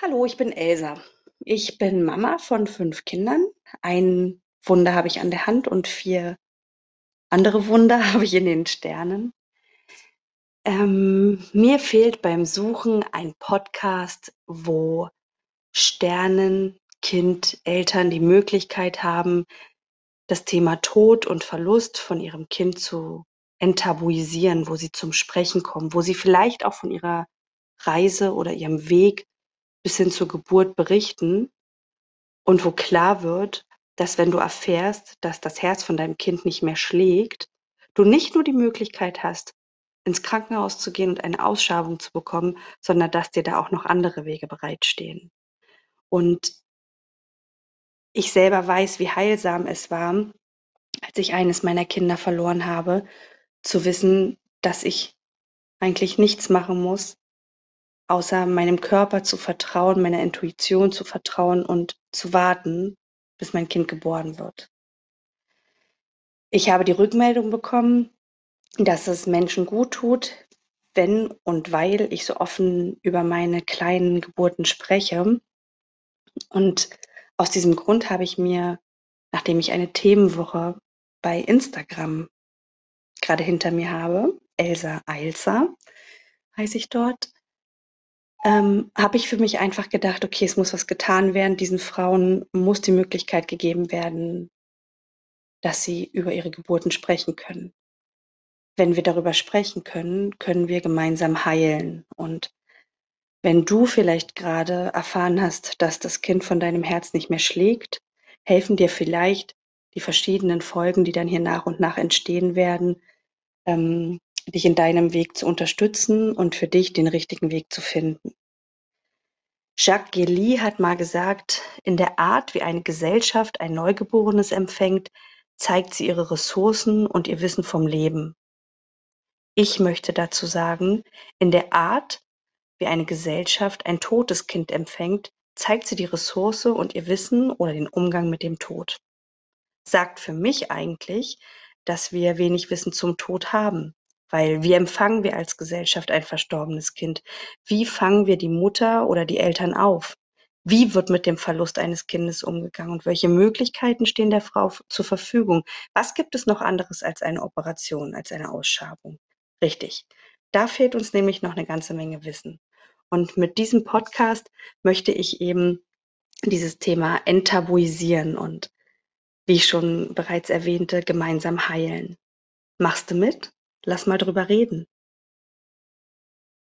Hallo, ich bin Elsa. Ich bin Mama von fünf Kindern. Ein Wunder habe ich an der Hand und vier andere Wunder habe ich in den Sternen. Ähm, mir fehlt beim Suchen ein Podcast, wo Sternen, Kind, Eltern die Möglichkeit haben, das Thema Tod und Verlust von ihrem Kind zu enttabuisieren, wo sie zum Sprechen kommen, wo sie vielleicht auch von ihrer Reise oder ihrem Weg bis hin zur Geburt berichten und wo klar wird, dass wenn du erfährst, dass das Herz von deinem Kind nicht mehr schlägt, du nicht nur die Möglichkeit hast, ins Krankenhaus zu gehen und eine Ausschabung zu bekommen, sondern dass dir da auch noch andere Wege bereitstehen. Und ich selber weiß, wie heilsam es war, als ich eines meiner Kinder verloren habe, zu wissen, dass ich eigentlich nichts machen muss, außer meinem Körper zu vertrauen, meiner Intuition zu vertrauen und zu warten, bis mein Kind geboren wird. Ich habe die Rückmeldung bekommen, dass es Menschen gut tut, wenn und weil ich so offen über meine kleinen Geburten spreche. Und aus diesem Grund habe ich mir, nachdem ich eine Themenwoche bei Instagram gerade hinter mir habe, Elsa Eilser heiße ich dort, ähm, habe ich für mich einfach gedacht, okay, es muss was getan werden. Diesen Frauen muss die Möglichkeit gegeben werden, dass sie über ihre Geburten sprechen können. Wenn wir darüber sprechen können, können wir gemeinsam heilen. Und wenn du vielleicht gerade erfahren hast, dass das Kind von deinem Herz nicht mehr schlägt, helfen dir vielleicht die verschiedenen Folgen, die dann hier nach und nach entstehen werden, ähm, dich in deinem Weg zu unterstützen und für dich den richtigen Weg zu finden. Jacques Guilly hat mal gesagt, in der Art, wie eine Gesellschaft ein Neugeborenes empfängt, zeigt sie ihre Ressourcen und ihr Wissen vom Leben. Ich möchte dazu sagen, in der Art, wie eine Gesellschaft ein totes Kind empfängt, zeigt sie die Ressource und ihr Wissen oder den Umgang mit dem Tod. Sagt für mich eigentlich, dass wir wenig Wissen zum Tod haben. Weil wie empfangen wir als Gesellschaft ein verstorbenes Kind? Wie fangen wir die Mutter oder die Eltern auf? Wie wird mit dem Verlust eines Kindes umgegangen und welche Möglichkeiten stehen der Frau zur Verfügung? Was gibt es noch anderes als eine Operation, als eine Ausschabung? Richtig. Da fehlt uns nämlich noch eine ganze Menge Wissen. Und mit diesem Podcast möchte ich eben dieses Thema enttabuisieren und, wie ich schon bereits erwähnte, gemeinsam heilen. Machst du mit? Lass mal drüber reden.